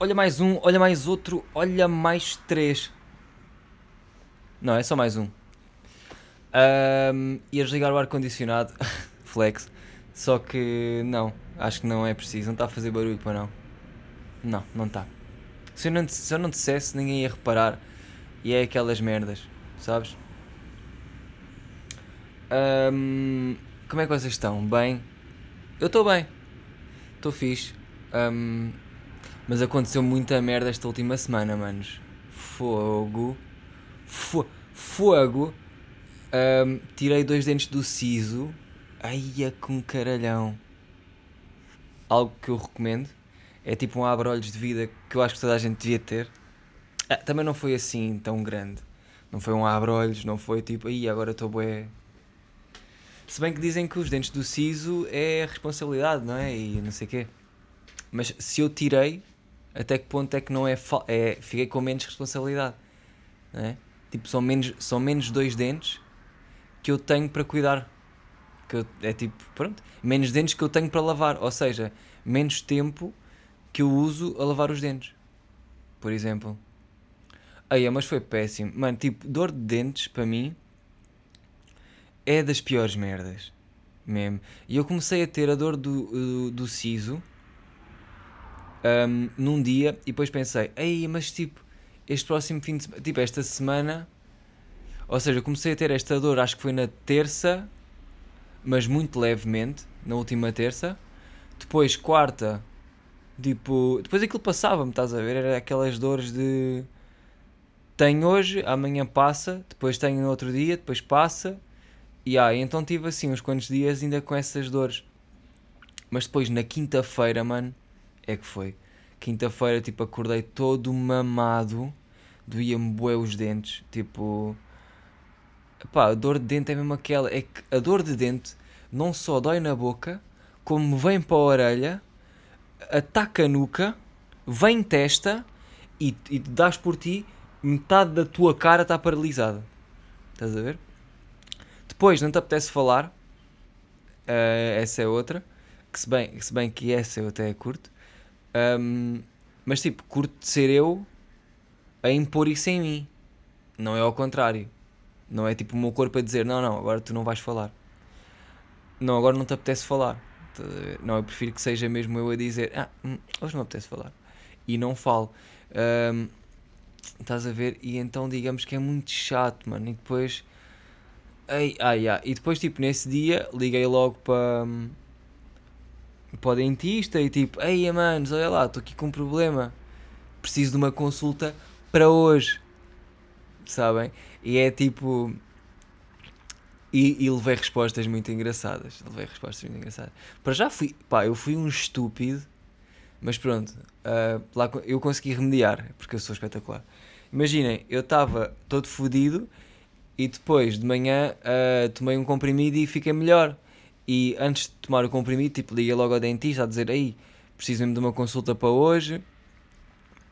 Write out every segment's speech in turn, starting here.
Olha mais um, olha mais outro, olha mais três. Não, é só mais um. Um, ias ligar o ar-condicionado, flex. Só que não, acho que não é preciso. Não está a fazer barulho para não. Não, não está. Se eu não, se eu não dissesse, ninguém ia reparar. E é aquelas merdas, sabes? Um, como é que vocês estão? Bem? Eu estou bem. Estou fixe. Um, mas aconteceu muita merda esta última semana, manos. Fogo. Fo fogo. Um, tirei dois dentes do siso. Aia com caralhão. Algo que eu recomendo. É tipo um abre-olhos de vida que eu acho que toda a gente devia ter. Ah, também não foi assim tão grande. Não foi um abre-olhos, não foi tipo, aí agora estou bué. Se bem que dizem que os dentes do siso é responsabilidade, não é? E não sei o quê. Mas se eu tirei, até que ponto é que não é, é fiquei com menos responsabilidade, é? Tipo, são menos, são menos dois dentes que eu tenho para cuidar. Que eu, é tipo, pronto, menos dentes que eu tenho para lavar, ou seja, menos tempo que eu uso a lavar os dentes. Por exemplo. Aí, mas foi péssimo. Mano, tipo, dor de dentes para mim é das piores merdas. Mesmo. E eu comecei a ter a dor do, do, do siso um, num dia e depois pensei, ei, mas tipo, este próximo fim de semana, tipo, esta semana, ou seja, comecei a ter esta dor, acho que foi na terça, mas muito levemente, na última terça. Depois, quarta, tipo, depois aquilo passava-me, estás a ver? Era aquelas dores de. Tenho hoje, amanhã passa, depois tenho no outro dia, depois passa. E ah, então tive assim uns quantos dias ainda com essas dores. Mas depois na quinta-feira, mano, é que foi. Quinta-feira, tipo, acordei todo mamado, doía-me bué os dentes, tipo... Pá, a dor de dente é mesmo aquela, é que a dor de dente não só dói na boca, como vem para a orelha, ataca a nuca, vem testa e, e dás por ti, metade da tua cara está paralisada. Estás a ver? Depois, não te apetece falar, uh, essa é outra, que se bem, se bem que essa eu até curto, um, mas tipo, curto de ser eu a impor isso em mim. Não é ao contrário. Não é tipo o meu corpo a dizer, não, não, agora tu não vais falar. Não, agora não te apetece falar. Não, eu prefiro que seja mesmo eu a dizer, ah, hum, hoje não apetece falar. E não falo. Um, estás a ver? E então digamos que é muito chato, mano. E depois. Ai, ai, ai. E depois, tipo, nesse dia, liguei logo para hum, para o dentista e tipo, ei manos, olha lá, estou aqui com um problema, preciso de uma consulta para hoje, sabem? E é tipo. E, e levei respostas muito engraçadas. Levei respostas muito engraçadas. Para já fui, pá, eu fui um estúpido, mas pronto, uh, lá eu consegui remediar, porque eu sou espetacular. Imaginem, eu estava todo fodido e depois de manhã uh, tomei um comprimido e fiquei melhor. E antes de tomar o comprimido, tipo, liguei logo ao dentista a dizer: aí, preciso mesmo de uma consulta para hoje,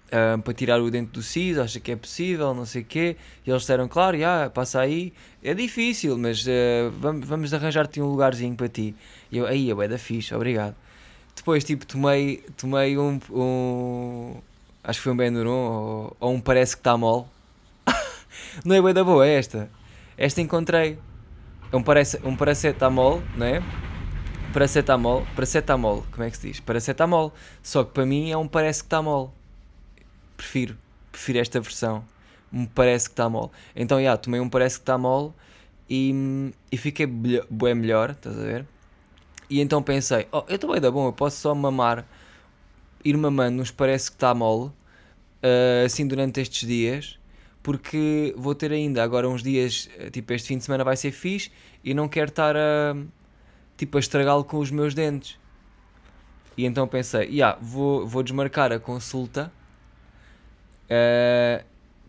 uh, para tirar o dente do siso, acha que é possível, não sei o quê. E eles disseram: claro, já, passa aí. É difícil, mas uh, vamos, vamos arranjar-te um lugarzinho para ti. E eu: aí, é da fixe, obrigado. Depois, tipo, tomei, tomei um, um acho que foi um Benuron ou, ou um parece que está mole. não é bem da boa esta. Esta encontrei um, parace, um paracetamol, não é? Paracetamol, paracetamol, como é que se diz? Paracetamol. Só que para mim é um parece que está mole. Prefiro, prefiro esta versão. Um parece que está mole. Então, já, yeah, tomei um parece que está mole e, e fiquei bem melhor, estás a ver? E então pensei, oh, eu estou bem da bom, eu posso só mamar, ir mamando nos parece que está mole, uh, assim durante estes dias porque vou ter ainda agora uns dias, eh, tipo este fim de semana vai ser fixe e não quero estar a, tipo, a estragá-lo com os meus dentes. E então pensei, yeah, vou, vou desmarcar a consulta uh,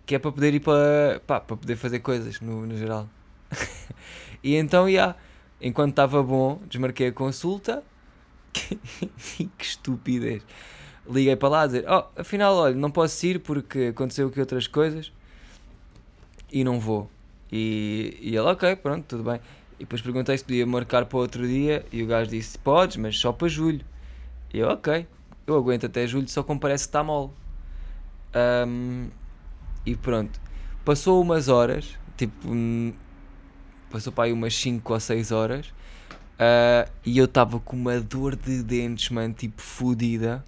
que é para poder ir para, pá, para poder fazer coisas no, no geral. e então, yeah, enquanto estava bom, desmarquei a consulta. que estupidez. Liguei para lá a dizer: Oh, afinal, olha, não posso ir porque aconteceu aqui outras coisas e não vou. E, e ele, ok, pronto, tudo bem. E depois perguntei se podia marcar para outro dia e o gajo disse: Podes, mas só para julho. E eu, ok, eu aguento até julho, só como parece que está mole. Um, e pronto. Passou umas horas, tipo, hum, passou para aí umas 5 ou 6 horas. Uh, e eu estava com uma dor de dentes, mano, tipo fodida,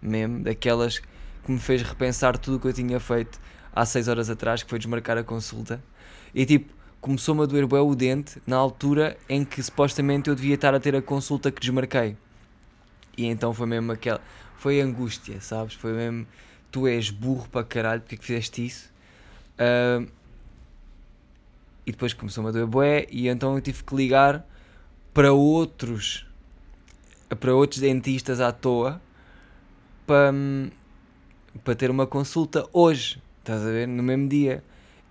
mesmo, daquelas que me fez repensar tudo o que eu tinha feito há 6 horas atrás, que foi desmarcar a consulta. E tipo, começou-me a doer bem o dente na altura em que supostamente eu devia estar a ter a consulta que desmarquei. E então foi mesmo aquela. Foi angústia, sabes? Foi mesmo. Tu és burro para caralho, porque é que fizeste isso? Uh, e depois começou-me a doer bué, e então eu tive que ligar para outros. para outros dentistas à toa para, para ter uma consulta hoje. Estás a ver? No mesmo dia.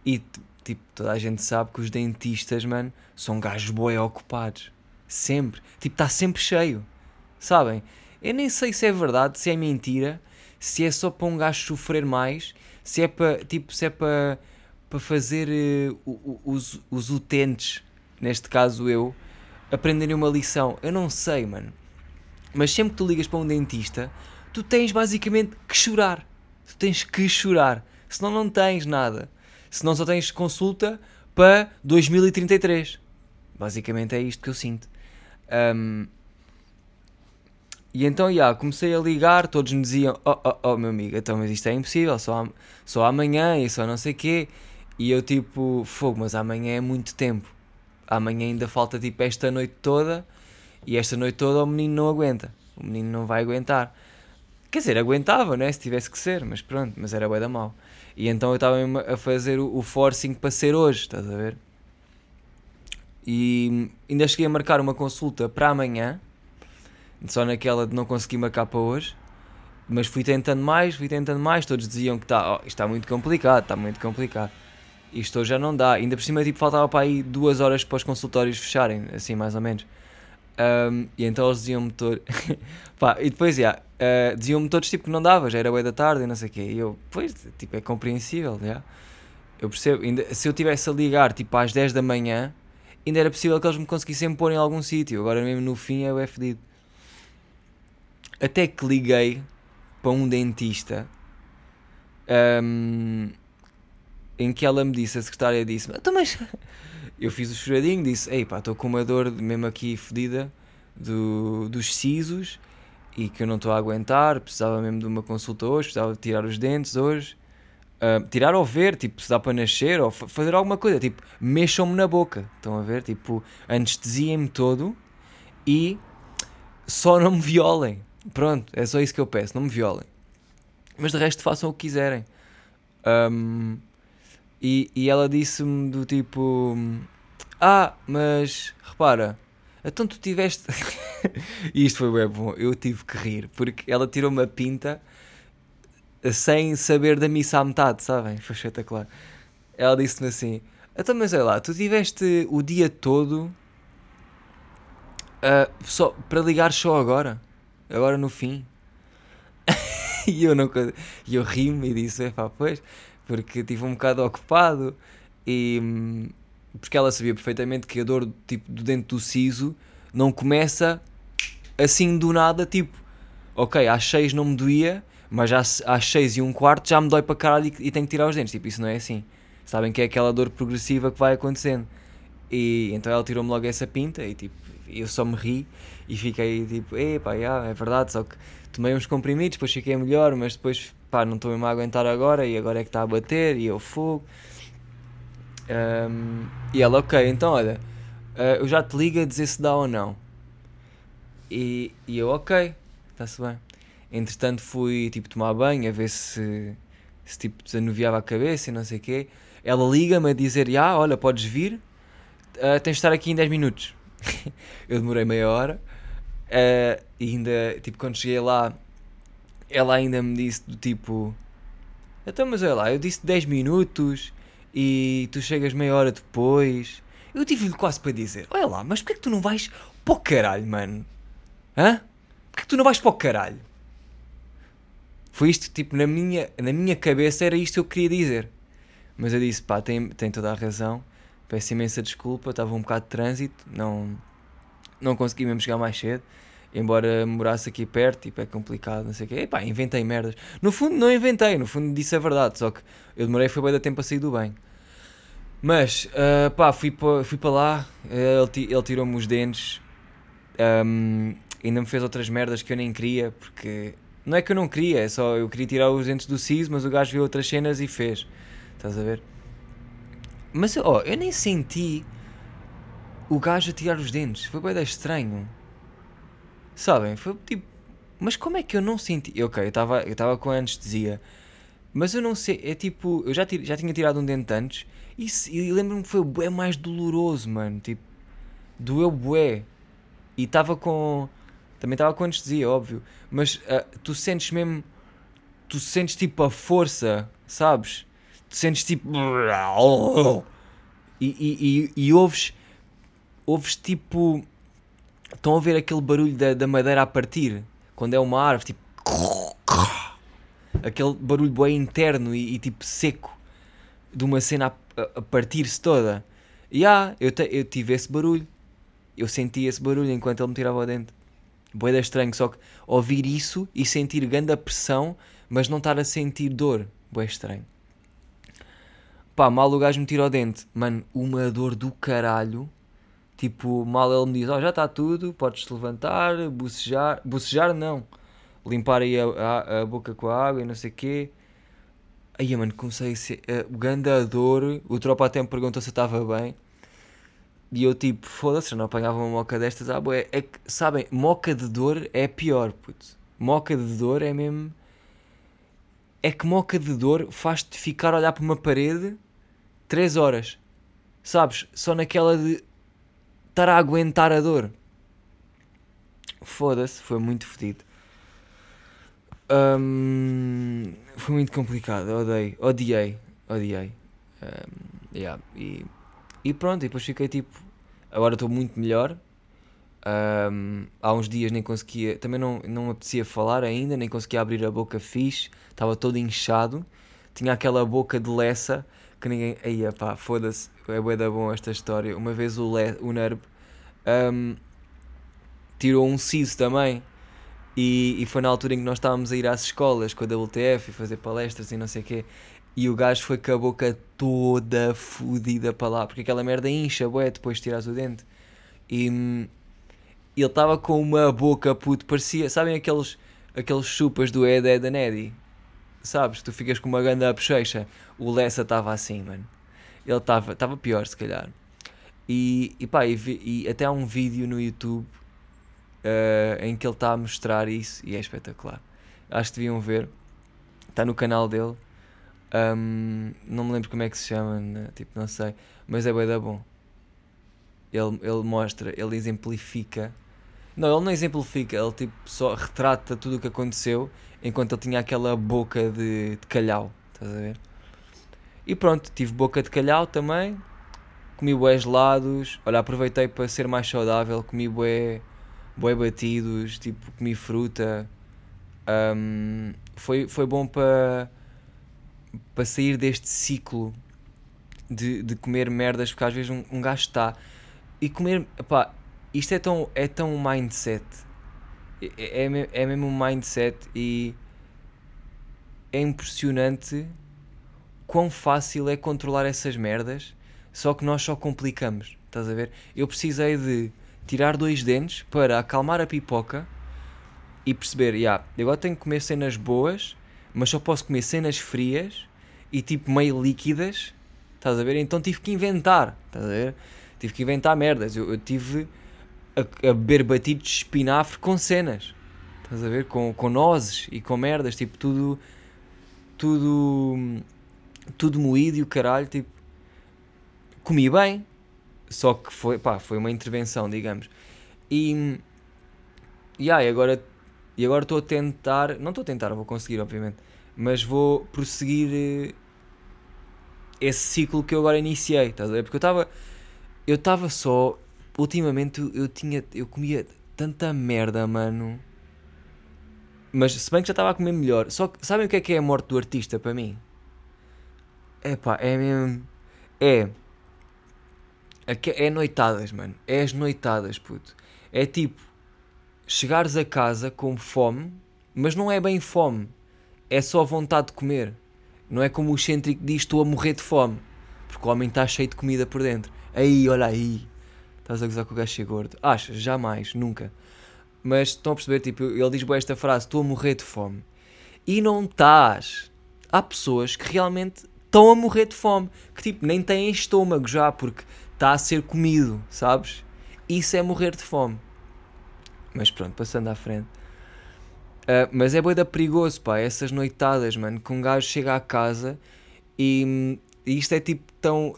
E tipo, toda a gente sabe que os dentistas, mano, são gajos bué ocupados. Sempre. Tipo, está sempre cheio. Sabem? Eu nem sei se é verdade, se é mentira, se é só para um gajo sofrer mais, se é para, tipo, se é para, para fazer uh, os, os utentes, neste caso eu, aprenderem uma lição. Eu não sei, mano. Mas sempre que tu ligas para um dentista, tu tens basicamente que chorar. Tu tens que chorar. Senão não tens nada. Senão só tens consulta para 2033. Basicamente é isto que eu sinto. Um, e então, já, comecei a ligar, todos me diziam, oh, oh, oh, meu amigo, então, mas isto é impossível, só, só amanhã e só não sei quê. E eu tipo, fogo, mas amanhã é muito tempo. Amanhã ainda falta tipo esta noite toda e esta noite toda o menino não aguenta. O menino não vai aguentar. Quer dizer, aguentava, né? Se tivesse que ser, mas pronto, mas era bué da mal. E então eu estava a fazer o, forcing para ser hoje, estás a ver? E ainda cheguei a marcar uma consulta para amanhã só naquela de não conseguir marcar para hoje. Mas fui tentando mais, fui tentando mais. Todos diziam que está, oh, está muito complicado, está muito complicado. Isto hoje já não dá. Ainda por cima, tipo, faltava para aí duas horas para os consultórios fecharem, assim, mais ou menos. Um, e então eles diziam-me todos. Pá, e depois, yeah, uh, diziam-me todos tipo que não dava, já era bem da tarde e não sei o quê. E eu, pois, tipo, é compreensível, já. Eu percebo. Ainda, se eu tivesse a ligar, tipo, às 10 da manhã, ainda era possível que eles me conseguissem pôr em algum sítio. Agora mesmo no fim é o fedido. Até que liguei para um dentista um, em que ela me disse, a secretária disse então, mas eu fiz o choradinho, disse, ei pá, estou com uma dor mesmo aqui fedida do, dos sisos e que eu não estou a aguentar, precisava mesmo de uma consulta hoje, precisava de tirar os dentes hoje. Uh, tirar ou ver, tipo, se dá para nascer ou fazer alguma coisa, tipo, mexam-me na boca, estão a ver? Tipo, anestesiem-me todo e só não me violem. Pronto, é só isso que eu peço, não me violem. Mas de resto façam o que quiserem. Um, e, e ela disse-me do tipo: Ah, mas repara, então tu tiveste. e isto foi bem bom, eu tive que rir, porque ela tirou uma pinta sem saber da missa à metade, sabem? Foi espetacular. Ela disse-me assim: Então, mas olha lá, tu tiveste o dia todo uh, só, para ligar só agora? agora no fim. e eu não e eu ri-me e disse, pá, pois, porque estive um bocado ocupado e hum, porque ela sabia perfeitamente que a dor tipo, do dente do siso não começa assim do nada, tipo, ok, às 6 não me doía, mas às, às 6 e um quarto já me dói para caralho e, e tenho que tirar os dentes, tipo, isso não é assim. Sabem que é aquela dor progressiva que vai acontecendo. E então ela tirou-me logo essa pinta e tipo, eu só me ri e fiquei tipo, epá, yeah, é verdade, só que tomei uns comprimidos, depois fiquei melhor, mas depois pá, não estou mesmo a aguentar agora e agora é que está a bater e eu fogo. Um, e ela, ok, então olha, uh, eu já te ligo a dizer se dá ou não. E, e eu, ok, está-se bem. Entretanto fui tipo tomar banho a ver se, se tipo desanuviava a cabeça e não sei o quê. Ela liga-me a dizer, ah, olha, podes vir, uh, tens de estar aqui em 10 minutos. eu demorei meia hora uh, e ainda, tipo, quando cheguei lá, ela ainda me disse do tipo: Então, mas olha lá, eu disse 10 minutos e tu chegas meia hora depois. Eu tive-lhe quase para dizer: Olha lá, mas porquê que tu não vais para o caralho, mano? Hã? Porquê que tu não vais para o caralho? Foi isto, tipo, na minha, na minha cabeça era isto que eu queria dizer. Mas eu disse: pá, tem, tem toda a razão. Peço imensa desculpa, estava um bocado de trânsito, não, não consegui mesmo chegar mais cedo. Embora morasse aqui perto, tipo, é complicado, não sei o quê. Epá, inventei merdas. No fundo, não inventei, no fundo, disse a verdade, só que eu demorei, foi bem da tempo a sair do bem. Mas, uh, pá, fui para fui lá, ele, ele tirou-me os dentes, um, ainda me fez outras merdas que eu nem queria, porque não é que eu não queria, é só eu queria tirar os dentes do siso, mas o gajo viu outras cenas e fez. Estás a ver? Mas, ó, oh, eu nem senti o gajo a tirar os dentes. Foi bem estranho. Sabem? Foi tipo. Mas como é que eu não senti? Ok, eu estava eu com anestesia. Mas eu não sei. É tipo. Eu já, tir, já tinha tirado um dente antes. E, e lembro-me que foi o bué mais doloroso, mano. Tipo. Doeu bué. E estava com. Também estava com anestesia, óbvio. Mas uh, tu sentes mesmo. Tu sentes tipo a força, sabes? Tu sentes tipo. E, e, e, e ouves ouves tipo. Estão a ver aquele barulho da, da madeira a partir? Quando é uma árvore, tipo. Aquele barulho bem interno e, e, tipo seco de uma cena a, a partir-se toda. E ah, eu, te, eu tive esse barulho. Eu senti esse barulho enquanto ele me tirava o dente. Boeda estranho, só que ouvir isso e sentir grande pressão, mas não estar a sentir dor. Boé estranho. Pá, mal o gajo me tira o dente. Mano, uma dor do caralho. Tipo, mal ele me diz, oh, já está tudo, podes-te levantar, bocejar, bocejar não, limpar aí a, a, a, boca com a água e não sei o quê. Aí, mano, comecei a ser uh, grande dor, o tropa até me perguntou se eu estava bem. E eu tipo, foda-se, não apanhava uma moca destas, ah, boé. É que, sabem, moca de dor é pior, puto. Moca de dor é mesmo... É que moca de dor faz-te ficar a olhar para uma parede 3 horas. Sabes? Só naquela de estar a aguentar a dor. Foda-se, foi muito fedido. Um, foi muito complicado, odeio, odiei, odiei. Um, yeah, e, e pronto, e depois fiquei tipo, agora estou muito melhor. Um, há uns dias nem conseguia, também não, não me apetecia falar ainda, nem conseguia abrir a boca fixe, estava todo inchado, tinha aquela boca de leça que ninguém. Aí, pá, foda-se, é bué da bom esta história. Uma vez o, Le, o Nerb um, tirou um siso também. E, e, foi na altura em que nós estávamos a ir às escolas com a WTF e fazer palestras e não sei o quê. E o gajo foi com a boca toda fodida para lá, porque aquela merda incha, bué, depois de tirares o dente. E hum, ele estava com uma boca puto, parecia, sabem aqueles, aqueles chupas do Ed Ed and Eddie? Sabes? Tu ficas com uma ganda bochecha. O Lessa estava assim, mano. Ele estava pior, se calhar. E, e pá, e, e até há um vídeo no YouTube uh, em que ele está a mostrar isso e é espetacular. Acho que deviam ver. Está no canal dele. Um, não me lembro como é que se chama, né? tipo, não sei. Mas é bem da bom. Ele, ele mostra, ele exemplifica. Não, ele não exemplifica, ele tipo só retrata tudo o que aconteceu enquanto ele tinha aquela boca de, de calhau. Estás a ver? E pronto, tive boca de calhau também comi bué gelados, olha, aproveitei para ser mais saudável, comi bué, bué batidos, tipo, comi fruta. Um, foi, foi bom para para sair deste ciclo de, de comer merdas, porque às vezes um, um gajo está e comer, pá, isto é tão, é tão mindset, é, é, é mesmo um mindset e é impressionante quão fácil é controlar essas merdas só que nós só complicamos, estás a ver? Eu precisei de tirar dois dentes para acalmar a pipoca e perceber, yeah, agora tenho que comer cenas boas, mas só posso comer cenas frias e tipo meio líquidas, estás a ver? Então tive que inventar, estás a ver? Tive que inventar merdas. Eu, eu tive a, a beber batidos de espinafre com cenas, estás a ver? Com, com nozes e com merdas, tipo tudo, tudo, tudo moído e o caralho, tipo comi bem, só que foi, pá, foi uma intervenção, digamos. E, e, e agora e agora estou a tentar, não estou a tentar, vou conseguir, obviamente, mas vou prosseguir eh, esse ciclo que eu agora iniciei, estás a ver? Porque eu estava eu estava só, ultimamente eu tinha, eu comia tanta merda, mano. Mas se bem que já estava a comer melhor. Só que sabem o que é que é a morte do artista para mim? É pá, é mesmo. É é noitadas, mano. É as noitadas, puto. É tipo, chegares a casa com fome, mas não é bem fome, é só vontade de comer. Não é como o excêntrico diz: estou a morrer de fome, porque o homem está cheio de comida por dentro. Aí, olha aí, estás a gozar com o gajo ser gordo. Achas? Jamais, nunca. Mas estão a perceber, tipo, ele diz esta frase: estou a morrer de fome. E não estás. Há pessoas que realmente estão a morrer de fome, que tipo, nem têm estômago já, porque está a ser comido, sabes? Isso é morrer de fome. Mas pronto, passando à frente. Uh, mas é boida perigoso, pá, essas noitadas, mano, que um gajo chega à casa e, e isto é tipo tão,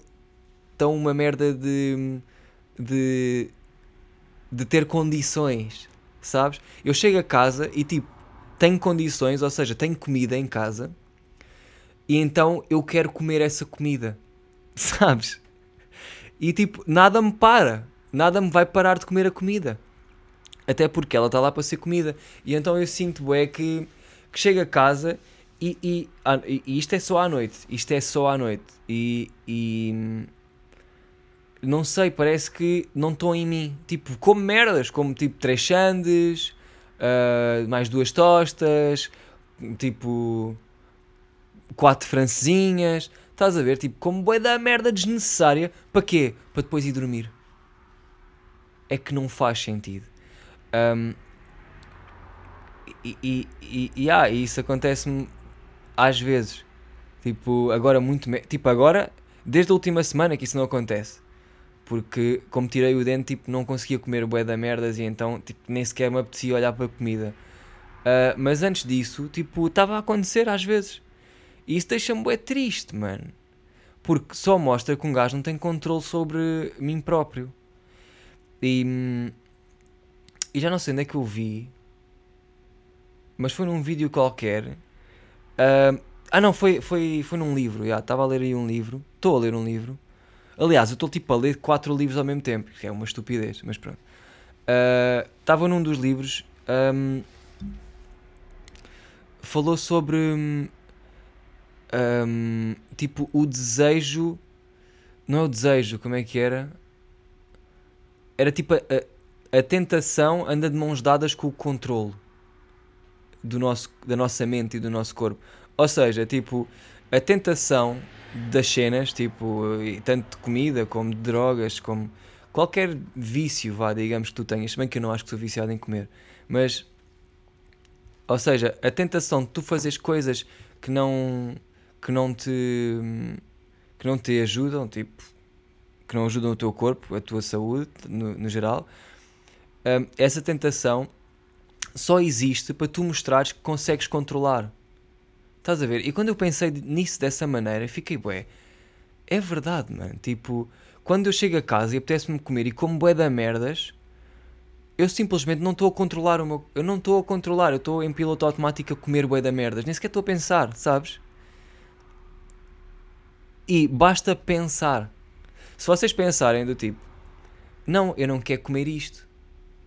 tão uma merda de, de, de ter condições, sabes? Eu chego a casa e tipo, tenho condições, ou seja, tenho comida em casa e então eu quero comer essa comida, sabes? E tipo, nada me para, nada me vai parar de comer a comida. Até porque ela está lá para ser comida. E então eu sinto, é que, que chego a casa e, e, e, isto é só à noite. Isto é só à noite. E, e não sei, parece que não estão em mim. Tipo, como merdas, como tipo três sandes, uh, mais duas tostas, tipo quatro francesinhas. Estás a ver? Tipo, como boi da merda desnecessária. Para quê? Para depois ir dormir. É que não faz sentido. Um, e, e, e, e, ah, isso acontece-me às vezes. Tipo, agora muito. Tipo, agora, desde a última semana que isso não acontece. Porque, como tirei o dente, tipo, não conseguia comer bué da merdas e então, tipo, nem sequer me apetecia olhar para a comida. Uh, mas antes disso, tipo, estava a acontecer às vezes. E isso deixa-me bué triste, mano. Porque só mostra que um gajo não tem controle sobre mim próprio. E, e já não sei onde é que eu vi. Mas foi num vídeo qualquer. Uh, ah não, foi, foi, foi num livro. Estava a ler aí um livro. Estou a ler um livro. Aliás, eu estou tipo a ler quatro livros ao mesmo tempo. Que é uma estupidez, mas pronto. Estava uh, num dos livros. Um, falou sobre um, tipo o desejo. Não é o desejo, como é que era? Era tipo a, a, a tentação anda de mãos dadas com o controle do nosso, da nossa mente e do nosso corpo. Ou seja, tipo, a tentação das cenas, tipo, tanto de comida como de drogas, como qualquer vício, vá, digamos que tu tenhas, bem que eu não acho que sou viciado em comer, mas, ou seja, a tentação de tu fazeres coisas que não que não te que não te ajudam, tipo, que não ajudam o teu corpo, a tua saúde no, no geral, um, essa tentação só existe para tu mostrares que consegues controlar. Estás a ver? E quando eu pensei nisso dessa maneira, fiquei, bué, é verdade, mano. Tipo, quando eu chego a casa e apetece-me comer e como bué da merdas, eu simplesmente não estou a controlar o meu. Eu não estou a controlar, eu estou em piloto automático a comer bué da merdas. Nem sequer estou a pensar, sabes? E basta pensar. Se vocês pensarem do tipo, não, eu não quero comer isto,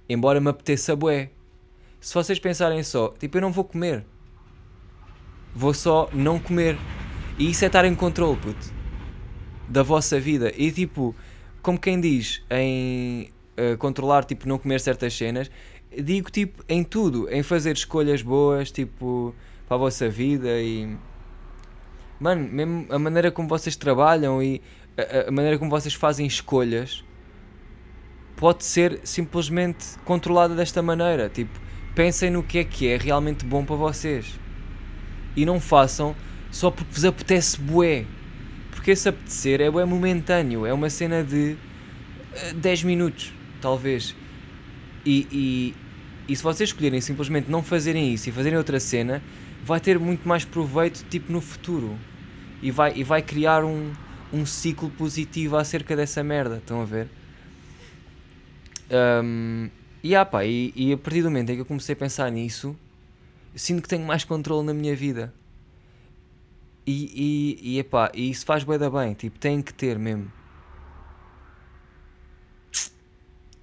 embora me apeteça bué. Se vocês pensarem só, tipo, eu não vou comer, vou só não comer. E isso é estar em controle, puto, da vossa vida. E tipo, como quem diz em uh, controlar, tipo, não comer certas cenas, digo tipo em tudo, em fazer escolhas boas, tipo, para a vossa vida e mano, mesmo a maneira como vocês trabalham e a, a maneira como vocês fazem escolhas pode ser simplesmente controlada desta maneira. Tipo, pensem no que é que é realmente bom para vocês e não façam só porque vos apetece bué. Porque esse apetecer é bué momentâneo, é uma cena de 10 eh, minutos, talvez. E, e, e se vocês escolherem simplesmente não fazerem isso e fazerem outra cena, vai ter muito mais proveito tipo no futuro e vai, e vai criar um, um ciclo positivo acerca dessa merda, estão a ver? Um, e, ah, pá, e, e, a partir do momento em que eu comecei a pensar nisso, sinto que tenho mais controle na minha vida. E, e, e, epá, e isso faz bem da bem, tipo, tem que ter mesmo.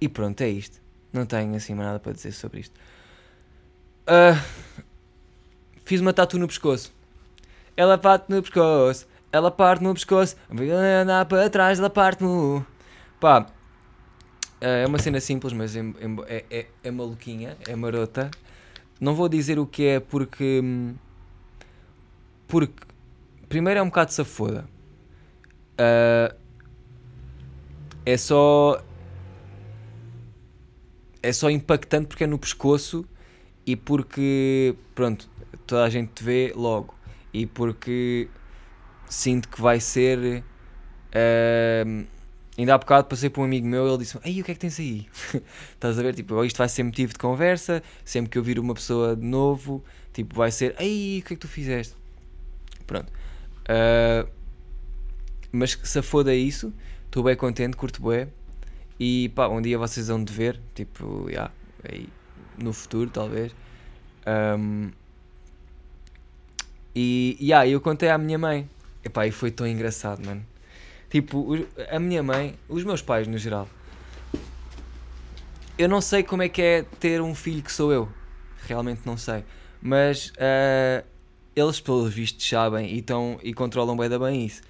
E pronto, é isto. Não tenho assim mais nada para dizer sobre isto. Uh, Fiz uma tatu no pescoço. Ela parte no pescoço. Ela parte no pescoço. Vem andar para trás, ela parte no. Pá. é uma cena simples, mas é, é, é, é maluquinha, é marota. Não vou dizer o que é porque. Porque. Primeiro é um bocado safoda. Ah, é só. É só impactante porque é no pescoço e porque. Pronto, toda a gente te vê logo. E porque sinto que vai ser. ah, ainda há bocado passei por um amigo meu ele disse: Ei, o que é que tens aí? Estás a ver? Tipo, isto vai ser motivo de conversa. Sempre que eu vir uma pessoa de novo, tipo, vai ser: Ei, o que é que tu fizeste? Pronto. Ah, mas se foda isso, estou bem contente, curto bem. E pá, um dia vocês vão de ver, tipo, já, aí, no futuro talvez. Ahm, e yeah, eu contei à minha mãe. Epá, e foi tão engraçado, mano. Tipo, a minha mãe, os meus pais no geral. Eu não sei como é que é ter um filho que sou eu. Realmente não sei. Mas ah, eles, pelos vistos, sabem e, tão, e controlam bem da bem isso.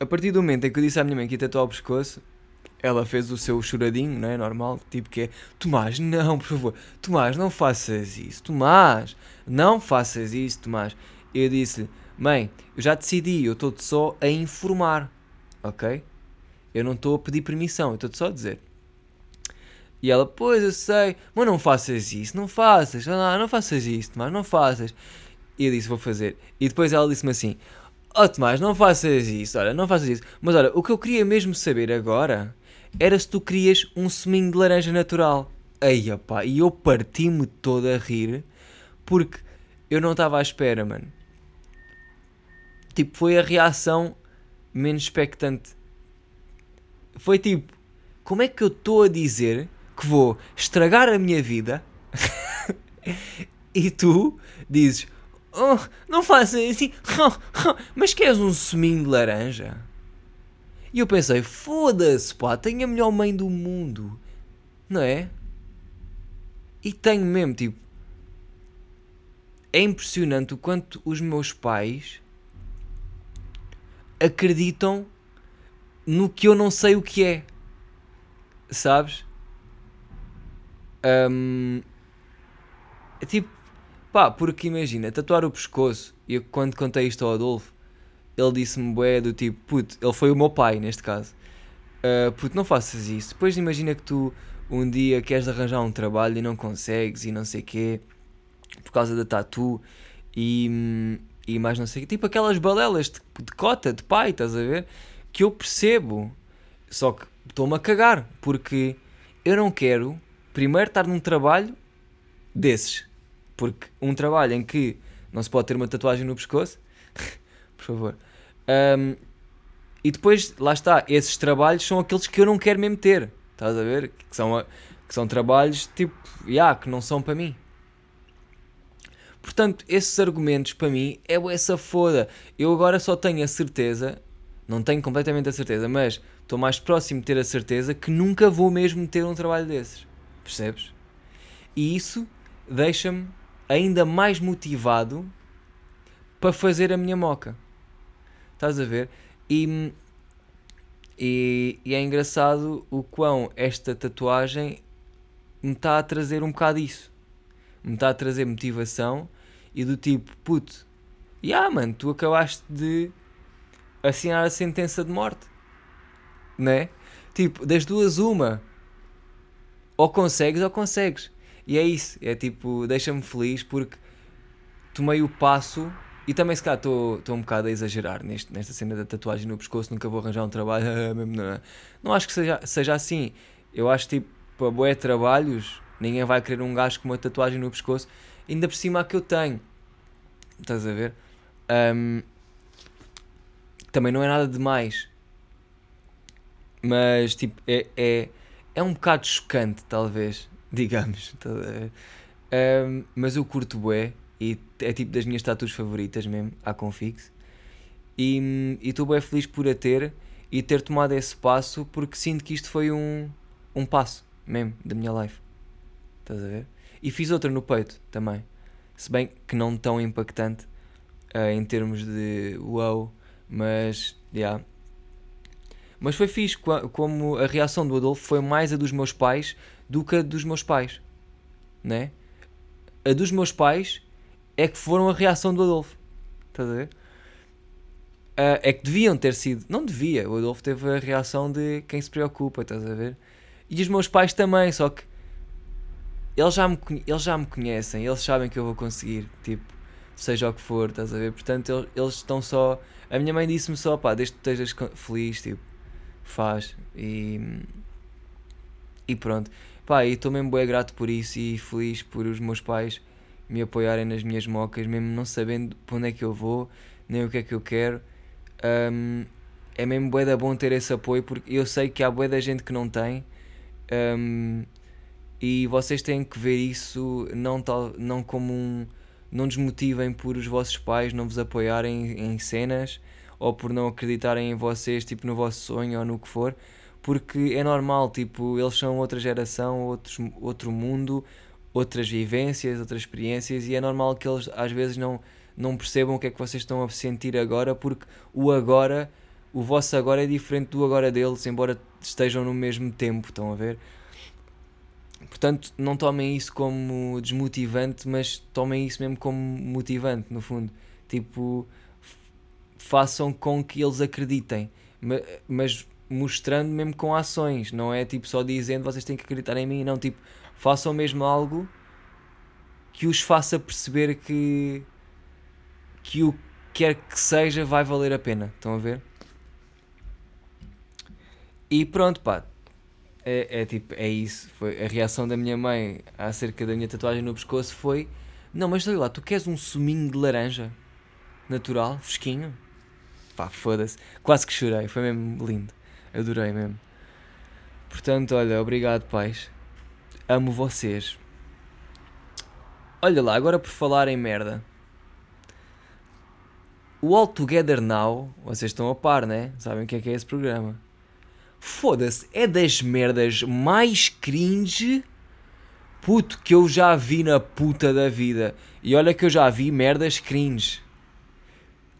A partir do momento em que eu disse à minha mãe que ia tatuar o pescoço, ela fez o seu choradinho, não é? Normal. Tipo que é: Tomás, não, por favor. Tomás, não faças isso. Tomás, não faças isso, Tomás. Eu disse-lhe: Mãe, eu já decidi, eu estou-te só a informar, ok? Eu não estou a pedir permissão, eu estou-te só a dizer. E ela, pois eu sei, mas não faças isso, não faças, não, não faças isso, Tomás, não faças. E eu disse, vou fazer. E depois ela disse-me assim: Oh Tomás, não faças isso, olha, não faças isso. Mas olha, o que eu queria mesmo saber agora era se tu querias um seminho de laranja natural. Aí, opá, e eu parti-me todo a rir porque eu não estava à espera, mano. Tipo, foi a reação menos expectante. Foi tipo, como é que eu estou a dizer que vou estragar a minha vida e tu dizes, oh, não faças assim, mas queres um seminho de laranja? E eu pensei, foda-se, pá, tenho a melhor mãe do mundo, não é? E tenho mesmo, tipo, é impressionante o quanto os meus pais acreditam no que eu não sei o que é, sabes? Hum, é tipo, pá, porque imagina, tatuar o pescoço, e quando contei isto ao Adolfo, ele disse-me bué do tipo, puto, ele foi o meu pai neste caso, "Ah, puto, não faças isso, depois imagina que tu um dia queres arranjar um trabalho e não consegues e não sei quê, por causa da tatu e, hum, e mais não sei o quê, tipo aquelas balelas de, de cota, de pai, estás a ver? Que eu percebo, só que estou-me a cagar, porque eu não quero primeiro estar num trabalho desses, porque um trabalho em que não se pode ter uma tatuagem no pescoço, por favor. Hum, e depois, lá está, esses trabalhos são aqueles que eu não quero mesmo ter. Estás a ver? Que são, que são trabalhos tipo, yeah, que não são para mim. Portanto, esses argumentos para mim é essa foda. Eu agora só tenho a certeza, não tenho completamente a certeza, mas estou mais próximo de ter a certeza que nunca vou mesmo ter um trabalho desses. Percebes? E isso deixa-me ainda mais motivado para fazer a minha moca. Estás a ver? E, e, e é engraçado o quão esta tatuagem me está a trazer um bocado isso. Me está a trazer motivação e do tipo, puto, yeah, mano, tu acabaste de assinar a sentença de morte. Né? Tipo, das duas, uma. Ou consegues ou consegues. E é isso. É tipo, deixa-me feliz porque tomei o passo e também se calhar estou um bocado a exagerar neste, nesta cena da tatuagem no pescoço, nunca vou arranjar um trabalho. não, não acho que seja, seja assim. Eu acho tipo, para boé trabalhos, ninguém vai querer um gajo com uma tatuagem no pescoço, ainda por cima a que eu tenho. Estás a ver? Ahm, também não é nada demais. Mas tipo, é, é, é um bocado chocante, talvez, digamos. Ahm, mas eu curto bué e é tipo das minhas tatuas favoritas mesmo, a Confix. E e estou bem feliz por a ter e ter tomado esse passo porque sinto que isto foi um, um passo mesmo da minha life. Estás a ver? E fiz outra no peito também. Se bem que não tão impactante ah, em termos de wow, mas yeah. Mas foi fixe, como a reação do Adolfo foi mais a dos meus pais do que a dos meus pais, né? A dos meus pais é que foram a reação do Adolfo, estás a ver? Ah, é que deviam ter sido, não devia, o Adolfo teve a reação de quem se preocupa, estás a ver? E os meus pais também, só que eles já me, eles já me conhecem, eles sabem que eu vou conseguir, tipo, seja o que for, estás a ver? Portanto, eles, eles estão só. A minha mãe disse-me só, pá, desde que estejas feliz, tipo, faz. E. E pronto. Pá, e estou mesmo bem grato por isso e feliz por os meus pais me apoiarem nas minhas mocas, mesmo não sabendo para onde é que eu vou, nem o que é que eu quero. Ahm, é mesmo bué da bom ter esse apoio porque eu sei que há bué da gente que não tem. Ahm, e vocês têm que ver isso não, tal, não como um. Não desmotivem por os vossos pais não vos apoiarem em cenas ou por não acreditarem em vocês, tipo no vosso sonho ou no que for, porque é normal, tipo, eles são outra geração, outros, outro mundo, outras vivências, outras experiências e é normal que eles às vezes não, não percebam o que é que vocês estão a sentir agora, porque o agora, o vosso agora é diferente do agora deles, embora estejam no mesmo tempo, estão a ver? Portanto, não tomem isso como desmotivante, mas tomem isso mesmo como motivante, no fundo. Tipo, façam com que eles acreditem, ma- mas mostrando mesmo com ações, não é tipo só dizendo vocês têm que acreditar em mim, não, tipo, façam mesmo algo que os faça perceber que que o que quer que seja vai valer a pena, estão a ver? E pronto, pá, é, é tipo, é isso. Foi, a reação da minha mãe acerca da minha tatuagem no pescoço foi: Não, mas olha lá, tu queres um suminho de laranja natural, fresquinho? Pá, foda-se. Quase que chorei, foi mesmo lindo. Adorei mesmo. Portanto, olha, obrigado, pais. Amo vocês. Olha lá, agora por falar em merda. O All Together Now, vocês estão a par, né? Sabem o que é que é esse programa? Foda-se, é das merdas mais cringe puto que eu já vi na puta da vida. E olha que eu já vi merdas cringe.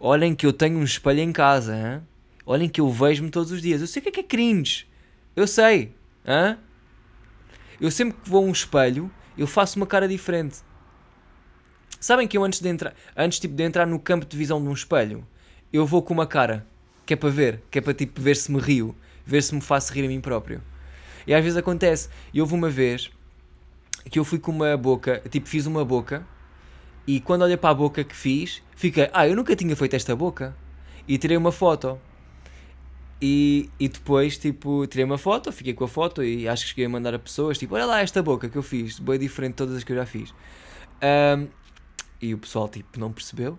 Olhem que eu tenho um espelho em casa, hã? Olhem que eu vejo-me todos os dias. Eu sei o que é que é cringe. Eu sei, hã? Eu sempre que vou a um espelho, eu faço uma cara diferente. Sabem que eu antes de entrar, antes tipo de entrar no campo de visão de um espelho, eu vou com uma cara, que é para ver, que é para tipo ver se me rio, ver se me faço rir a mim próprio. E às vezes acontece. E houve uma vez que eu fui com uma boca, tipo fiz uma boca, e quando olhei para a boca que fiz, fiquei, ah, eu nunca tinha feito esta boca. E tirei uma foto. E, e depois, tipo, tirei uma foto, fiquei com a foto e acho que cheguei a mandar a pessoas, tipo, olha lá esta boca que eu fiz, bem diferente de todas as que eu já fiz. Ahm, e o pessoal, tipo, não percebeu.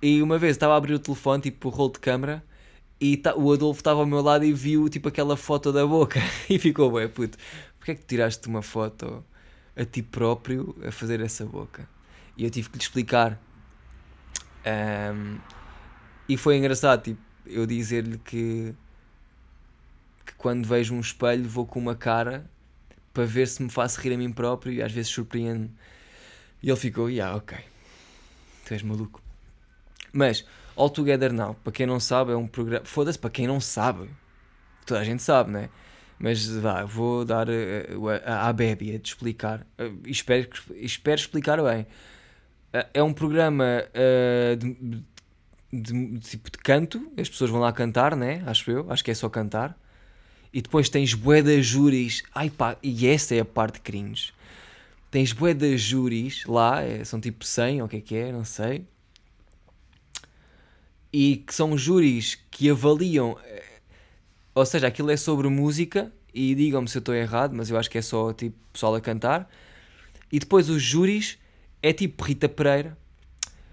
E uma vez estava a abrir o telefone, tipo, o rolo de câmara, e ta- o Adolfo estava ao meu lado e viu, tipo, aquela foto da boca. e ficou, bué, puto, porquê é que tiraste uma foto a ti próprio a fazer essa boca? E eu tive que lhe explicar. Ahm, e foi engraçado, tipo, eu dizer-lhe que, que quando vejo um espelho vou com uma cara para ver se me faço rir a mim próprio e às vezes surpreendo-me. E ele ficou, yeah, ok, tu és maluco. Mas, All Together Now, para quem não sabe, é um programa. Foda-se, para quem não sabe, toda a gente sabe, né? Mas vá, vou dar a bébia de explicar. Eh, espero, espero explicar bem. Eh, é um programa eh, de, de- de tipo de canto, as pessoas vão lá cantar, né? Acho eu, acho que é só cantar. E depois tens bué de júris. Ai pá, e essa é a parte cringe. Tens bué de júris lá, são tipo 100 ou o que é que é, não sei. E que são júris que avaliam, eh, ou seja, aquilo é sobre música, e digam-me se eu estou errado, mas eu acho que é só tipo pessoal a cantar. E depois os júris é tipo Rita Pereira,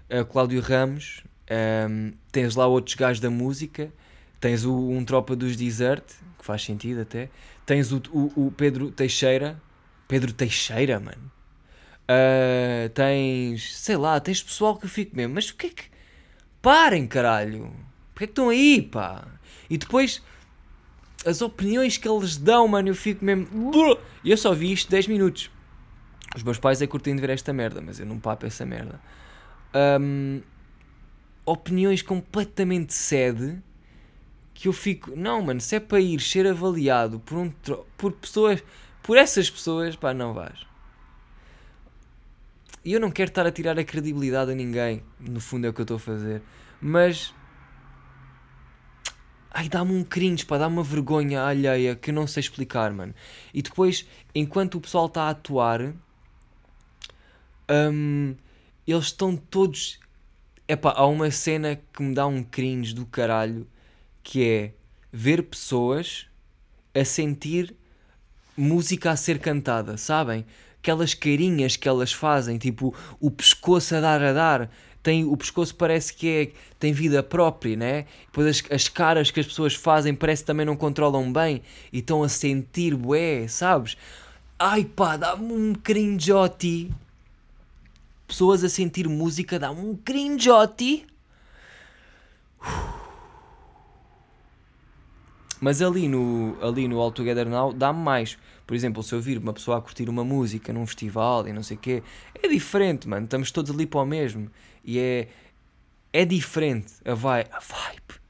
eh, Cláudio Ramos, ehm, tens lá outros gajos da música, tens o, um tropa dos Desert, que faz sentido até, tens o, o, o Pedro Teixeira, Pedro Teixeira, mano. Ah, tens, sei lá, tens pessoal que eu fico mesmo, mas o que é que. Parem, caralho! Porquê é que estão aí, pá? E depois, as opiniões que eles dão, mano, eu fico mesmo. E eu só vi isto 10 minutos. Os meus pais é curtindo ver esta merda, mas eu não papo essa merda. Ahm, opiniões completamente sede que eu fico, não, mano, se é para ir ser avaliado por, um, por pessoas, por essas pessoas, pá, não vais. E eu não quero estar a tirar a credibilidade a ninguém, no fundo é o que eu estou a fazer, mas. Ai, dá-me um cringe, pá, dá-me uma vergonha alheia que eu não sei explicar, mano. E depois, enquanto o pessoal está a atuar, hum, eles estão todos. Epá, há uma cena que me dá um cringe do caralho que é ver pessoas a sentir música a ser cantada, sabem? Aquelas carinhas que elas fazem, tipo o pescoço a dar a dar, tem, o pescoço parece que é, tem vida própria, né? Depois as, as caras que as pessoas fazem parece que também não controlam bem e estão a sentir bué, sabes? Ai pá, dá-me um cringeote. Pessoas a sentir música dá-me um cringeote. Mas ali no, ali no All Together Now dá-me mais. Por exemplo, se eu vir uma pessoa a curtir uma música num festival e não sei o quê, é diferente, mano. Estamos todos ali para o mesmo. E é, é diferente. A vibe, a vibe.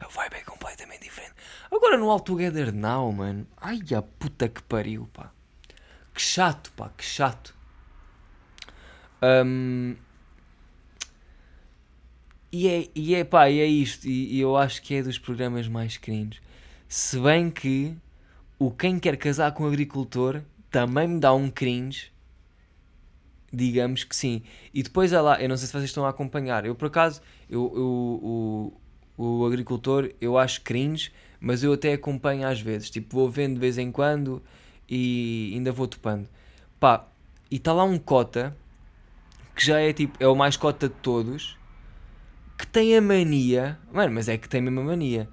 A vibe é completamente diferente. Agora no All Together Now, mano. Ai a puta que pariu, pá. Que chato, pá, que chato. Um, e é, e é pá, e é isto. E, e eu acho que é dos programas mais cringe. Se bem que o Quem Quer Casar com o Agricultor também me dá um cringe. Digamos que sim. E depois é lá, eu não sei se vocês estão a acompanhar. Eu por acaso, eu, eu, o, o agricultor eu acho cringe, mas eu até acompanho às vezes. Tipo, vou vendo de vez em quando e ainda vou topando. Pá, e está lá um cota que já é tipo, é o mais cota de todos, que tem a mania, mano, mas é que tem mesmo a mania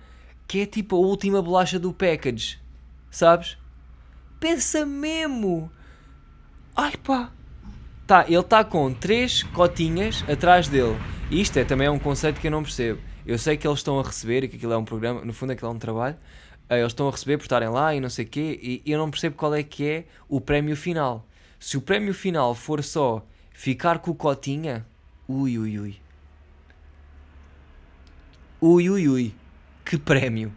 que é tipo a última bolacha do package, sabes? Pensa mesmo! Ai pá! Tá, ele está com três cotinhas atrás dele. E isto é também é um conceito que eu não percebo. Eu sei que eles estão a receber e que aquilo é um programa, no fundo aquilo é um trabalho. Eh, eles estão a receber por estarem lá e não sei o quê. E eu não percebo qual é que é o prémio final. Se o prémio final for só ficar com o cotinha, ui ui ui. Ui ui ui que prémio.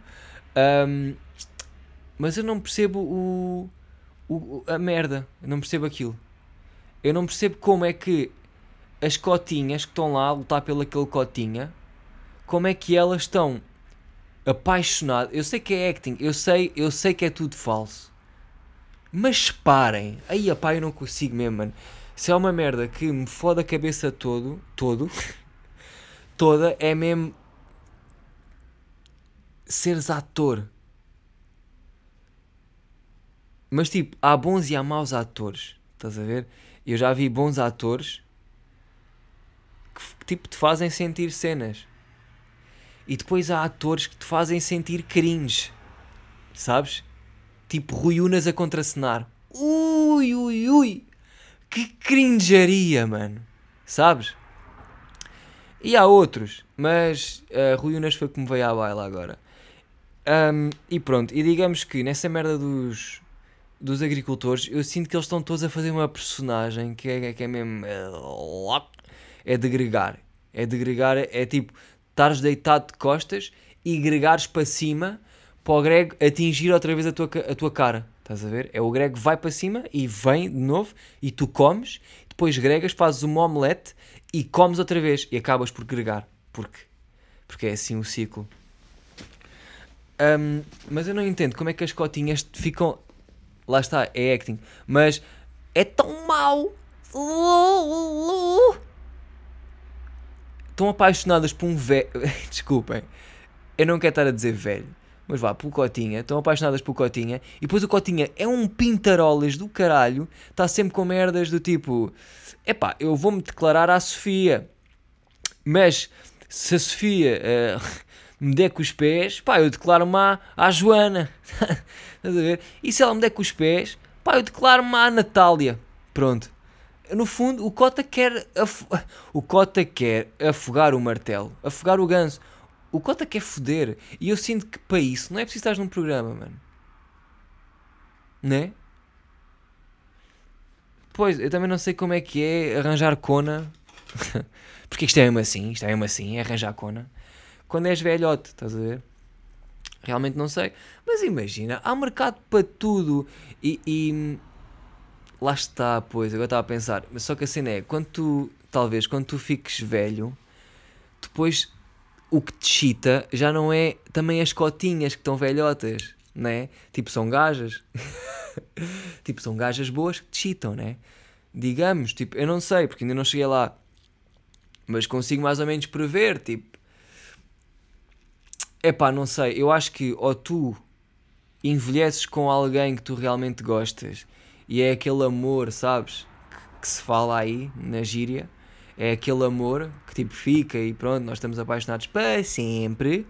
Um, mas eu não percebo o, o, a merda. Eu não percebo aquilo. Eu não percebo como é que as cotinhas que estão lá a lutar pelo aquele cotinha, como é que elas estão apaixonadas. Eu sei que é acting, eu sei, eu sei que é tudo falso. Mas parem. Aí, pá, eu não consigo mesmo, mano. Se é uma merda que me foda a cabeça todo, todo, toda, é mesmo seres ator. Mas tipo, há bons e há maus atores. Estás a ver? Eu já vi bons atores que tipo te fazem sentir cenas. E depois há atores que te fazem sentir cringe. Sabes? Tipo Rui Unas a contracenar. Ui, ui, ui. Que cringearia, mano. Sabes? E há outros, mas uh, Rui Unas foi como veio à baila agora. Um, e pronto, e digamos que nessa merda dos, dos agricultores, eu sinto que eles estão todos a fazer uma personagem que é, que é mesmo. É de gregar. É de gregar, é tipo, estares deitado de costas e gregares para cima para o grego atingir outra vez a tua, a tua cara. Estás a ver? É o grego vai para cima e vem de novo e tu comes, depois gregas, fazes uma omelete e comes outra vez e acabas por gregar. Porque, porque é assim o ciclo. Um, mas eu não entendo como é que as cotinhas ficam. Lá está, é acting. Mas é tão mau. Estão apaixonadas por um velho. Desculpem. Eu não quero estar a dizer velho. Mas vá, pelo Cotinha. Estão apaixonadas pelo Cotinha. E depois o Cotinha é um pintarolas do caralho. Está sempre com merdas do tipo. Epá, eu vou-me declarar à Sofia. Mas se a Sofia. Uh, me der com os pés, pá, eu declaro-me à, à Joana. Estás a ver? E se ela me der com os pés, pá, eu declaro-me à Natália. Pronto. No fundo, o Cota quer o Cota quer afogar o martelo, afogar o ganso. O Cota quer foder. E eu sinto que para isso não é preciso estar num programa, mano. Né? Pois, eu também não sei como é que é arranjar cona. Porque isto é mesmo assim, isto é mesmo assim, é arranjar cona quando és velhote, estás a ver? Realmente não sei. Mas imagina, há mercado para tudo. E, e lá está, pois, agora estava a pensar. Mas só que a cena é, quando tu, talvez, quando tu fiques velho, depois o que te chita já não é também as cotinhas que estão velhotas, né? Tipo, são gajas. tipo, são gajas boas que te chitam, né? Digamos, tipo, eu não sei, porque ainda não cheguei lá. Mas consigo mais ou menos prever, tipo. Epá, não sei, eu acho que ou tu envelheces com alguém que tu realmente gostas e é aquele amor, sabes? Que, que se fala aí na gíria é aquele amor que tipo fica e pronto, nós estamos apaixonados para sempre.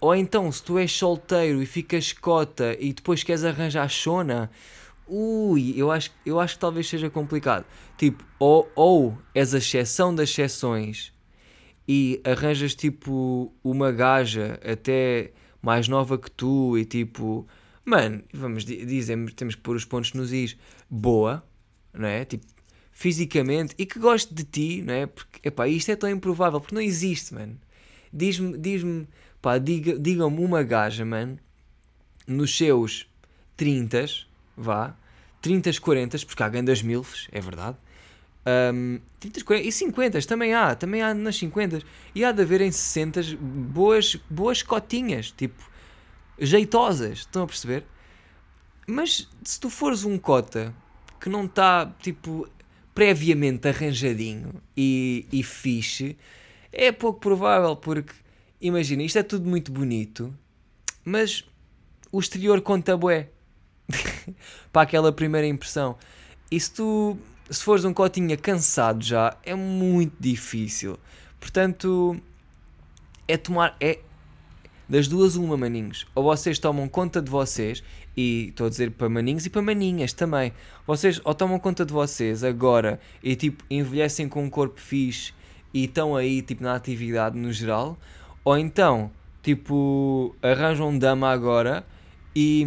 Ou então, se tu és solteiro e ficas cota e depois queres arranjar chona, ui, eu acho, eu acho que talvez seja complicado. Tipo, ou, ou és a exceção das exceções e arranjas tipo uma gaja até mais nova que tu e tipo, mano, vamos dizer, temos que pôr os pontos nos is, boa, não é? Tipo, fisicamente e que goste de ti, não é? Porque, epá, isto é tão improvável, porque não existe, mano. Diz-me, diz-me, pá, diga, digam-me uma gaja, mano, nos seus 30, vá, 30, 40, porque há grandes milfes, é verdade. Um, 30, 40, e 50 também há, também há nas 50 e há de haver em 60 boas, boas cotinhas, tipo jeitosas, estão a perceber? Mas se tu fores um cota que não está tipo previamente arranjadinho e, e fixe, é pouco provável, porque imagina, isto é tudo muito bonito, mas o exterior conta bué para aquela primeira impressão. E se tu, se fores um cotinha cansado já, é muito difícil. Portanto, é tomar, é das duas uma, maninhos. Ou vocês tomam conta de vocês e estou a dizer para maninhos e para maninhas também. Vocês ou tomam conta de vocês agora e tipo envelhecem com um corpo fixe e estão aí tipo na atividade no geral, ou então tipo arranjam dama agora e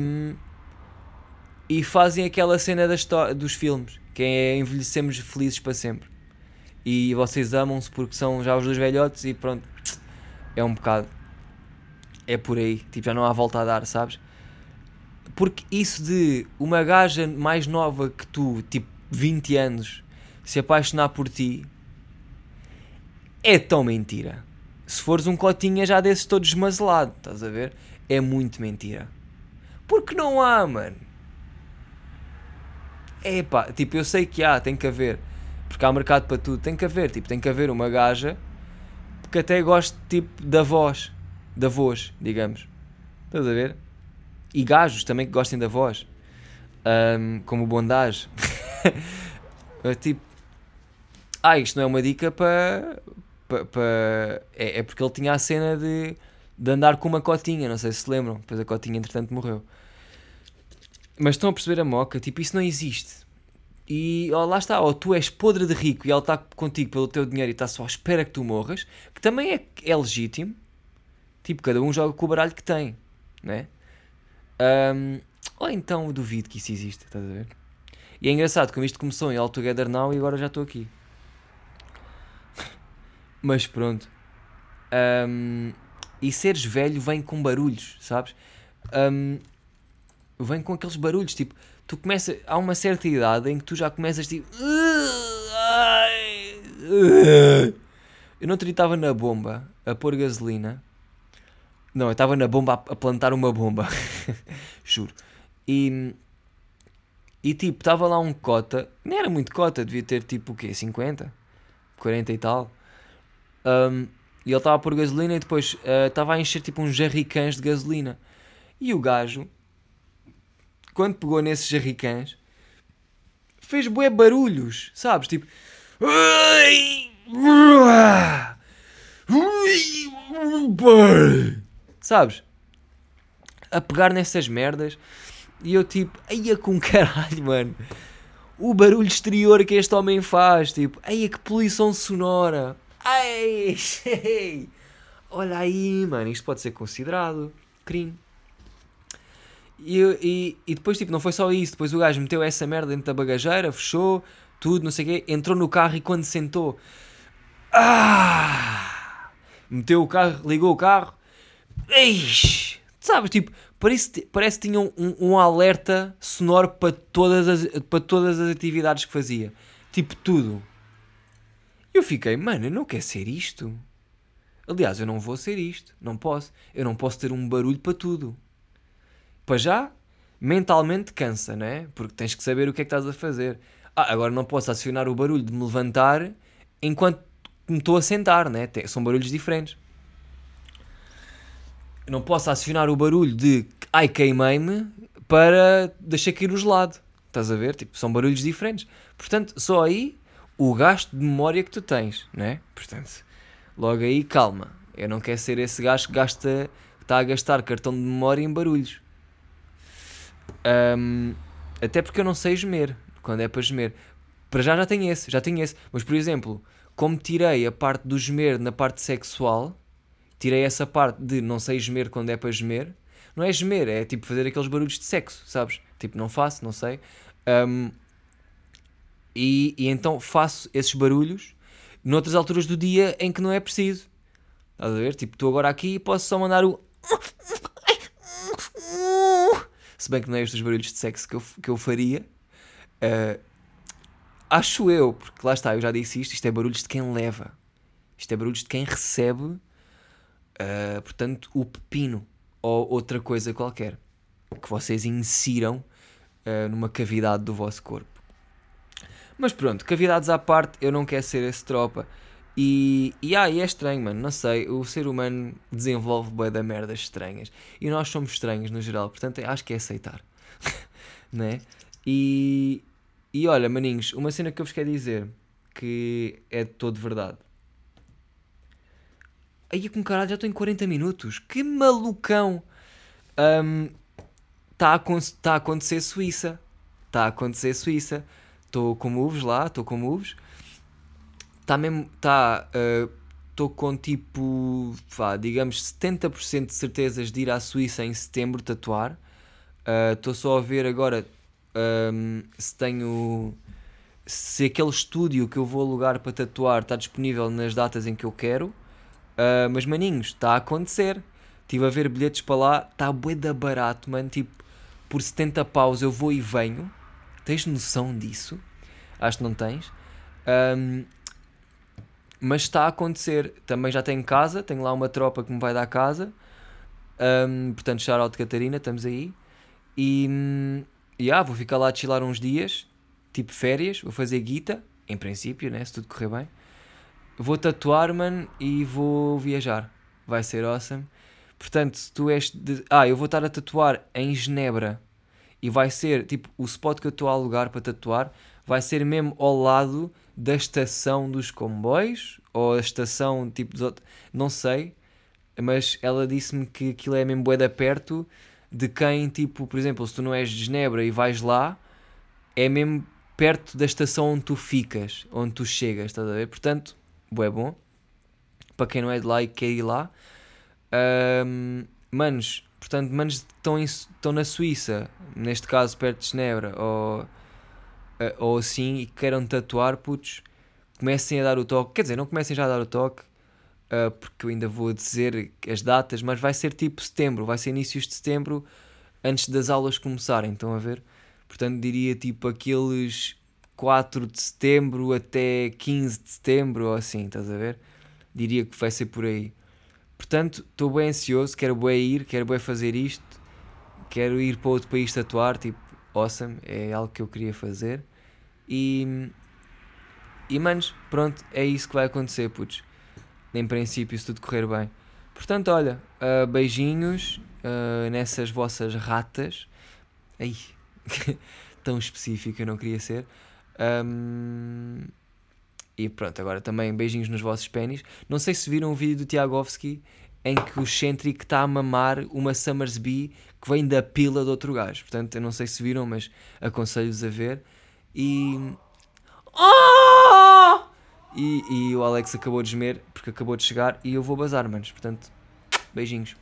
e fazem aquela cena das dos filmes, que é envelhecemos felizes para sempre. E vocês amam-se porque são já os dois velhotes e pronto. É um bocado. É por aí. Tipo, já não há volta a dar, sabes? Porque isso de uma gaja mais nova que tu, tipo 20 anos, se apaixonar por ti, é tão mentira. Se fores um cotinha já desses todo desmazelado, estás a ver? É muito mentira. Porque não há, mano. É pá, tipo, eu sei que há, tem que haver. Porque há mercado para tudo, tem que haver. Tipo, tem que haver uma gaja que até goste, tipo, da voz. Da voz, digamos. Estás a ver? E gajos também que gostem da voz. Um, como Bondage. Tipo. Ah, isto não é uma dica para. Pa, pa, é, é porque ele tinha a cena de, de andar com uma cotinha, não sei se se lembram. Depois a cotinha, entretanto, morreu. Mas estão a perceber a moca? Tipo, isso não existe. E ó, lá está, ou tu és podre de rico e ele está contigo pelo teu dinheiro e está só à espera que tu morras, que também é, é legítimo. Tipo, cada um joga com o baralho que tem, né? Um, ou então duvido que isso exista, estás a ver? E é engraçado como isto começou em All Together Now e agora já estou aqui. Mas pronto. Um, e seres velho vem com barulhos, sabes? Um, vem com aqueles barulhos, tipo, tu começas. Há uma certa idade em que tu já começas tipo. Eu não estava na bomba a pôr gasolina não, eu estava na bomba a, plantar uma bomba. Juro. E, e tipo, estava lá um cota, nem era muito cota, devia ter tipo o quê? 50? 40 e tal. Um, e ele estava a pôr gasolina e depois estava uh, a encher tipo uns jarricãs de gasolina. E o gajo, quando pegou nesses jarricãs, fez bué barulhos, sabes? Tipo. Sabes? A pegar nessas merdas. E eu tipo, eia com caralho, mano. O barulho exterior que este homem faz. Tipo, eia que poluição sonora. Ai, olha aí, mano. Isto pode ser considerado crime. E, e, e, depois, tipo, não foi só isso. Depois o gajo meteu essa merda dentro da bagageira, fechou, tudo, não sei o quê. Entrou no carro e quando sentou... Ah! Meteu o carro, ligou o carro, Eish! Sabes, tipo, parece, parece que tinham um, um alerta sonoro para todas, as, para todas as atividades que fazia. Tipo, tudo. Eu fiquei, mano, eu não quero ser isto. Aliás, eu não vou ser isto. Não posso. Eu não posso ter um barulho para tudo. Para já, mentalmente cansa, não é? Porque tens que saber o que é que estás a fazer. Ah, agora não posso acionar o barulho de me levantar enquanto me estou a sentar, né? São barulhos diferentes. Não posso acionar o barulho de ai queimei-me para deixar cair o gelado. Estás a ver? Tipo, são barulhos diferentes. Portanto, só aí o gasto de memória que tu tens, né? Portanto, logo aí, calma. Eu não quero ser esse gajo que gasta, está a gastar cartão de memória em barulhos. Um, até porque eu não sei gemer quando é para gemer. Para já já tenho esse, já tenho esse. Mas por exemplo, como tirei a parte do gemer na parte sexual, tirei essa parte de não sei gemer quando é para gemer. Não é gemer, é tipo fazer aqueles barulhos de sexo, sabes? Tipo, não faço, não sei. Um, e, e então faço esses barulhos noutras alturas do dia em que não é preciso. Estás a ver? Tipo, estou agora aqui e posso só mandar o. Se bem que não é estes barulhos de sexo que eu, que eu faria. Uh, acho eu, porque lá está, eu já disse isto, isto é barulhos de quem leva. Isto é barulhos de quem recebe, uh, portanto, o pepino ou outra coisa qualquer que vocês insiram uh, numa cavidade do vosso corpo. Mas pronto, cavidades à parte, eu não quero ser esse tropa. E, e, ah, e é estranho, mano, não sei, o ser humano desenvolve bem da merdas estranhas. E nós somos estranhos no geral, portanto acho que é aceitar. né? E, e olha, maninhos, uma cena que eu vos quero dizer que é de todo verdade. Aí com caralho, já estou em 40 minutos. Que malucão! Está um, a, tá a acontecer Suíça. Está a acontecer Suíça. Estou com moves lá, estou com moves. Está mesmo. Está. Estou uh, com tipo. Vá, digamos 70% de certezas de ir à Suíça em setembro tatuar. Estou uh, só a ver agora um, se tenho se aquele estúdio que eu vou alugar para tatuar está disponível nas datas em que eu quero. Uh, mas maninhos, está a acontecer. Estive a ver bilhetes para lá, está bué da barato, mano. Tipo, por 70 paus eu vou e venho. Tens noção disso? Acho que não tens. Um, mas está a acontecer. Também já tenho casa, tenho lá uma tropa que me vai dar casa. Um, portanto, shout de Catarina, estamos aí. E, hum, e ah, vou ficar lá a chilar uns dias, tipo férias, vou fazer guita, em princípio, né? Se tudo correr bem. Vou tatuar, mano, e vou viajar. Vai ser awesome. Portanto, se tu és de... Ah, eu vou estar a tatuar em Genebra. E vai ser, tipo, o spot que eu estou a alugar para tatuar vai ser mesmo ao lado da estação dos comboios ou a estação, tipo, dos outros... Não sei. Mas ela disse-me que aquilo é mesmo bué da perto de quem, tipo, por exemplo, se tu não és de Genebra e vais lá, é mesmo perto da estação onde tu ficas, onde tu chegas, estás a ver? Portanto, é bom. Para quem não é de lá e quer ir lá. Um, manos, portanto, manos estão, em, estão na Suíça, neste caso perto de Genebra, ou, ou assim, e queiram tatuar, putos, comecem a dar o toque. Quer dizer, não comecem já a dar o toque, uh, porque eu ainda vou dizer as datas, mas vai ser tipo setembro, vai ser inícios de setembro, antes das aulas começarem, estão a ver? Portanto, diria tipo aqueles 4 de setembro até 15 de setembro, ou assim, estás a ver? Diria que vai ser por aí. Portanto, estou bem ansioso, quero bem ir, quero bem fazer isto, quero ir para outro país tatuar, tipo, awesome, é algo que eu queria fazer. E, e manos, pronto, é isso que vai acontecer, putos em princípio, se tudo correr bem. Portanto, olha, uh, beijinhos uh, nessas vossas ratas. Ai, tão específico eu não queria ser. Um, e pronto, agora também beijinhos nos vossos pênis. Não sei se viram o vídeo do Tiagovski em que o Centric está a mamar uma Summersby que vem da pila de outro gajo. Portanto, eu não sei se viram, mas aconselho-vos a ver. E. Oh! E, e o Alex acabou de gemer porque acabou de chegar e eu vou bazar, manos. Portanto, beijinhos.